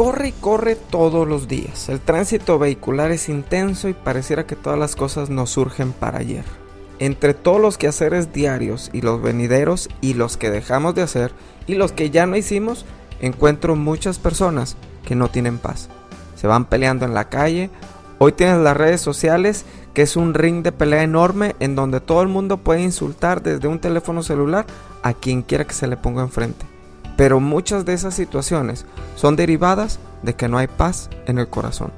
corre y corre todos los días. El tránsito vehicular es intenso y pareciera que todas las cosas nos surgen para ayer. Entre todos los quehaceres diarios y los venideros y los que dejamos de hacer y los que ya no hicimos, encuentro muchas personas que no tienen paz. Se van peleando en la calle. Hoy tienes las redes sociales que es un ring de pelea enorme en donde todo el mundo puede insultar desde un teléfono celular a quien quiera que se le ponga enfrente. Pero muchas de esas situaciones son derivadas de que no hay paz en el corazón.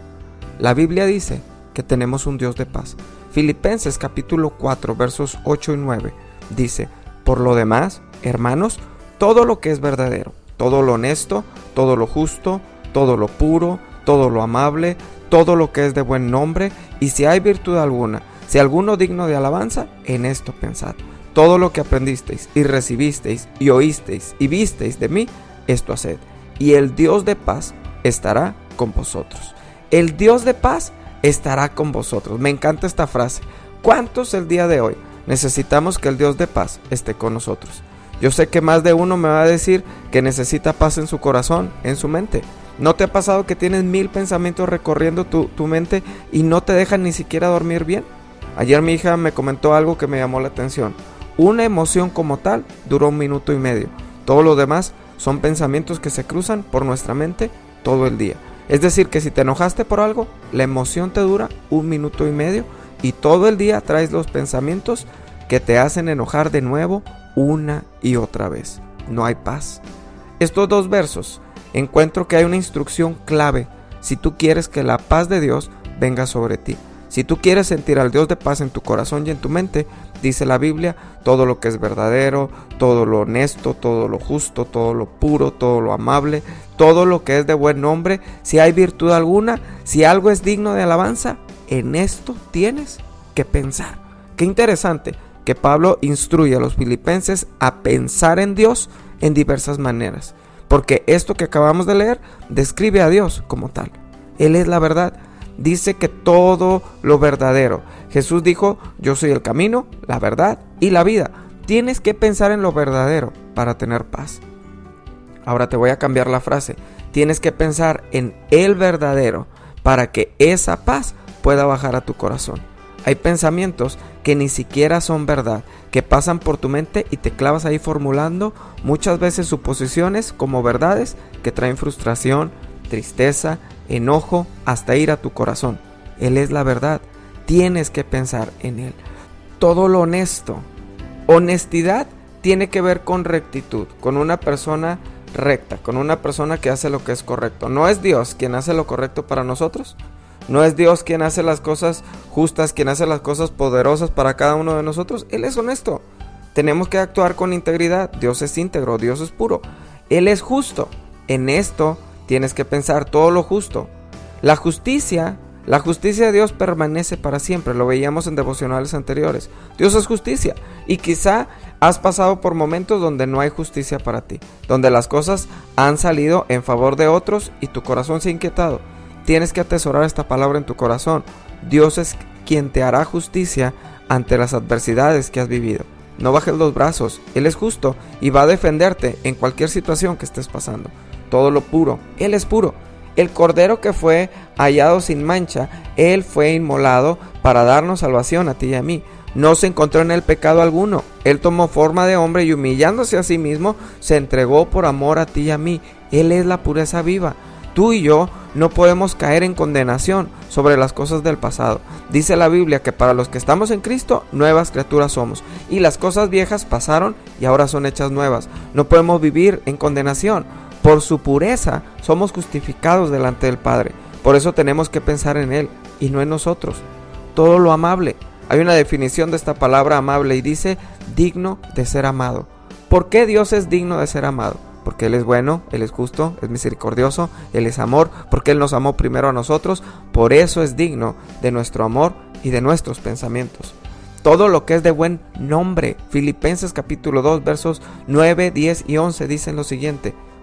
La Biblia dice que tenemos un Dios de paz. Filipenses capítulo 4 versos 8 y 9 dice, por lo demás, hermanos, todo lo que es verdadero, todo lo honesto, todo lo justo, todo lo puro, todo lo amable, todo lo que es de buen nombre, y si hay virtud alguna, si alguno digno de alabanza, en esto pensad todo lo que aprendisteis y recibisteis y oísteis y visteis de mí, esto haced. Y el Dios de paz estará con vosotros. El Dios de paz estará con vosotros. Me encanta esta frase. ¿Cuántos el día de hoy necesitamos que el Dios de paz esté con nosotros? Yo sé que más de uno me va a decir que necesita paz en su corazón, en su mente. ¿No te ha pasado que tienes mil pensamientos recorriendo tu, tu mente y no te dejan ni siquiera dormir bien? Ayer mi hija me comentó algo que me llamó la atención. Una emoción como tal duró un minuto y medio. Todo lo demás son pensamientos que se cruzan por nuestra mente todo el día. Es decir, que si te enojaste por algo, la emoción te dura un minuto y medio y todo el día traes los pensamientos que te hacen enojar de nuevo una y otra vez. No hay paz. Estos dos versos encuentro que hay una instrucción clave si tú quieres que la paz de Dios venga sobre ti. Si tú quieres sentir al Dios de paz en tu corazón y en tu mente, dice la Biblia, todo lo que es verdadero, todo lo honesto, todo lo justo, todo lo puro, todo lo amable, todo lo que es de buen nombre, si hay virtud alguna, si algo es digno de alabanza, en esto tienes que pensar. Qué interesante que Pablo instruye a los filipenses a pensar en Dios en diversas maneras, porque esto que acabamos de leer describe a Dios como tal. Él es la verdad dice que todo lo verdadero. Jesús dijo, yo soy el camino, la verdad y la vida. Tienes que pensar en lo verdadero para tener paz. Ahora te voy a cambiar la frase. Tienes que pensar en el verdadero para que esa paz pueda bajar a tu corazón. Hay pensamientos que ni siquiera son verdad, que pasan por tu mente y te clavas ahí formulando muchas veces suposiciones como verdades que traen frustración, tristeza, enojo, hasta ir a tu corazón. Él es la verdad. Tienes que pensar en Él. Todo lo honesto. Honestidad tiene que ver con rectitud, con una persona recta, con una persona que hace lo que es correcto. No es Dios quien hace lo correcto para nosotros. No es Dios quien hace las cosas justas, quien hace las cosas poderosas para cada uno de nosotros. Él es honesto. Tenemos que actuar con integridad. Dios es íntegro, Dios es puro. Él es justo. En esto Tienes que pensar todo lo justo. La justicia, la justicia de Dios permanece para siempre. Lo veíamos en devocionales anteriores. Dios es justicia. Y quizá has pasado por momentos donde no hay justicia para ti. Donde las cosas han salido en favor de otros y tu corazón se ha inquietado. Tienes que atesorar esta palabra en tu corazón. Dios es quien te hará justicia ante las adversidades que has vivido. No bajes los brazos, Él es justo y va a defenderte en cualquier situación que estés pasando todo lo puro. Él es puro. El cordero que fue hallado sin mancha, Él fue inmolado para darnos salvación a ti y a mí. No se encontró en el pecado alguno. Él tomó forma de hombre y humillándose a sí mismo, se entregó por amor a ti y a mí. Él es la pureza viva. Tú y yo no podemos caer en condenación sobre las cosas del pasado. Dice la Biblia que para los que estamos en Cristo, nuevas criaturas somos. Y las cosas viejas pasaron y ahora son hechas nuevas. No podemos vivir en condenación. Por su pureza somos justificados delante del Padre. Por eso tenemos que pensar en Él y no en nosotros. Todo lo amable. Hay una definición de esta palabra amable y dice digno de ser amado. ¿Por qué Dios es digno de ser amado? Porque Él es bueno, Él es justo, es misericordioso, Él es amor, porque Él nos amó primero a nosotros, por eso es digno de nuestro amor y de nuestros pensamientos. Todo lo que es de buen nombre. Filipenses capítulo 2 versos 9, 10 y 11 dicen lo siguiente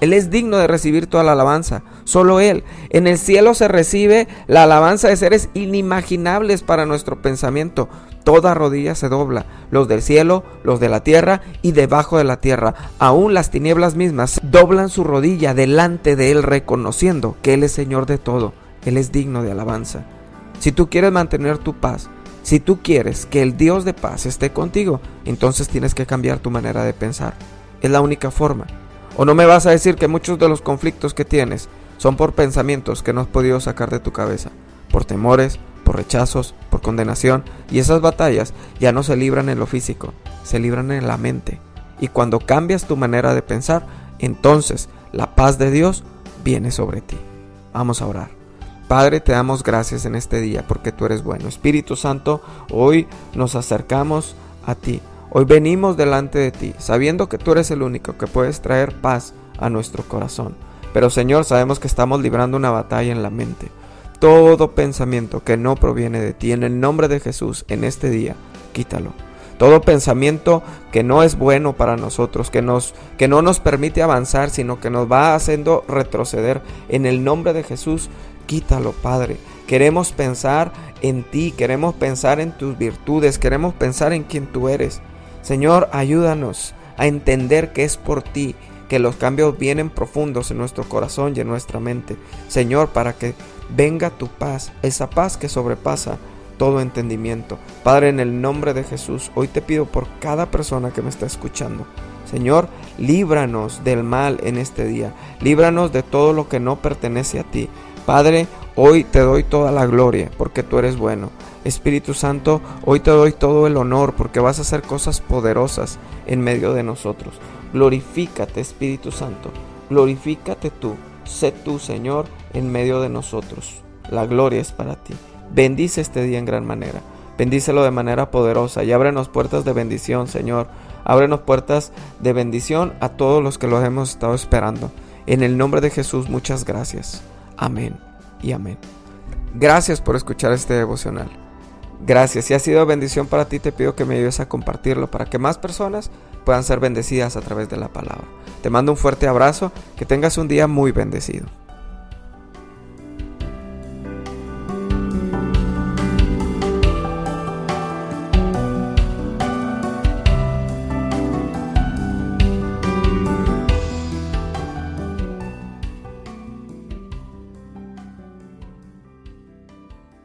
Él es digno de recibir toda la alabanza. Solo Él. En el cielo se recibe la alabanza de seres inimaginables para nuestro pensamiento. Toda rodilla se dobla. Los del cielo, los de la tierra y debajo de la tierra. Aún las tinieblas mismas doblan su rodilla delante de Él reconociendo que Él es Señor de todo. Él es digno de alabanza. Si tú quieres mantener tu paz, si tú quieres que el Dios de paz esté contigo, entonces tienes que cambiar tu manera de pensar. Es la única forma. O no me vas a decir que muchos de los conflictos que tienes son por pensamientos que no has podido sacar de tu cabeza, por temores, por rechazos, por condenación, y esas batallas ya no se libran en lo físico, se libran en la mente. Y cuando cambias tu manera de pensar, entonces la paz de Dios viene sobre ti. Vamos a orar. Padre, te damos gracias en este día porque tú eres bueno. Espíritu Santo, hoy nos acercamos a ti. Hoy venimos delante de ti, sabiendo que tú eres el único que puedes traer paz a nuestro corazón. Pero Señor, sabemos que estamos librando una batalla en la mente. Todo pensamiento que no proviene de ti, en el nombre de Jesús, en este día, quítalo. Todo pensamiento que no es bueno para nosotros, que, nos, que no nos permite avanzar, sino que nos va haciendo retroceder, en el nombre de Jesús, quítalo, Padre. Queremos pensar en ti, queremos pensar en tus virtudes, queremos pensar en quien tú eres. Señor, ayúdanos a entender que es por ti que los cambios vienen profundos en nuestro corazón y en nuestra mente. Señor, para que venga tu paz, esa paz que sobrepasa todo entendimiento. Padre, en el nombre de Jesús, hoy te pido por cada persona que me está escuchando. Señor, líbranos del mal en este día. Líbranos de todo lo que no pertenece a ti. Padre, hoy te doy toda la gloria porque tú eres bueno. Espíritu Santo, hoy te doy todo el honor porque vas a hacer cosas poderosas en medio de nosotros. Glorifícate, Espíritu Santo. Glorifícate tú. Sé tú, Señor, en medio de nosotros. La gloria es para ti. Bendice este día en gran manera. Bendícelo de manera poderosa y ábrenos puertas de bendición, Señor. Ábrenos puertas de bendición a todos los que los hemos estado esperando. En el nombre de Jesús, muchas gracias. Amén y amén. Gracias por escuchar este devocional. Gracias. Si ha sido bendición para ti, te pido que me ayudes a compartirlo para que más personas puedan ser bendecidas a través de la palabra. Te mando un fuerte abrazo. Que tengas un día muy bendecido.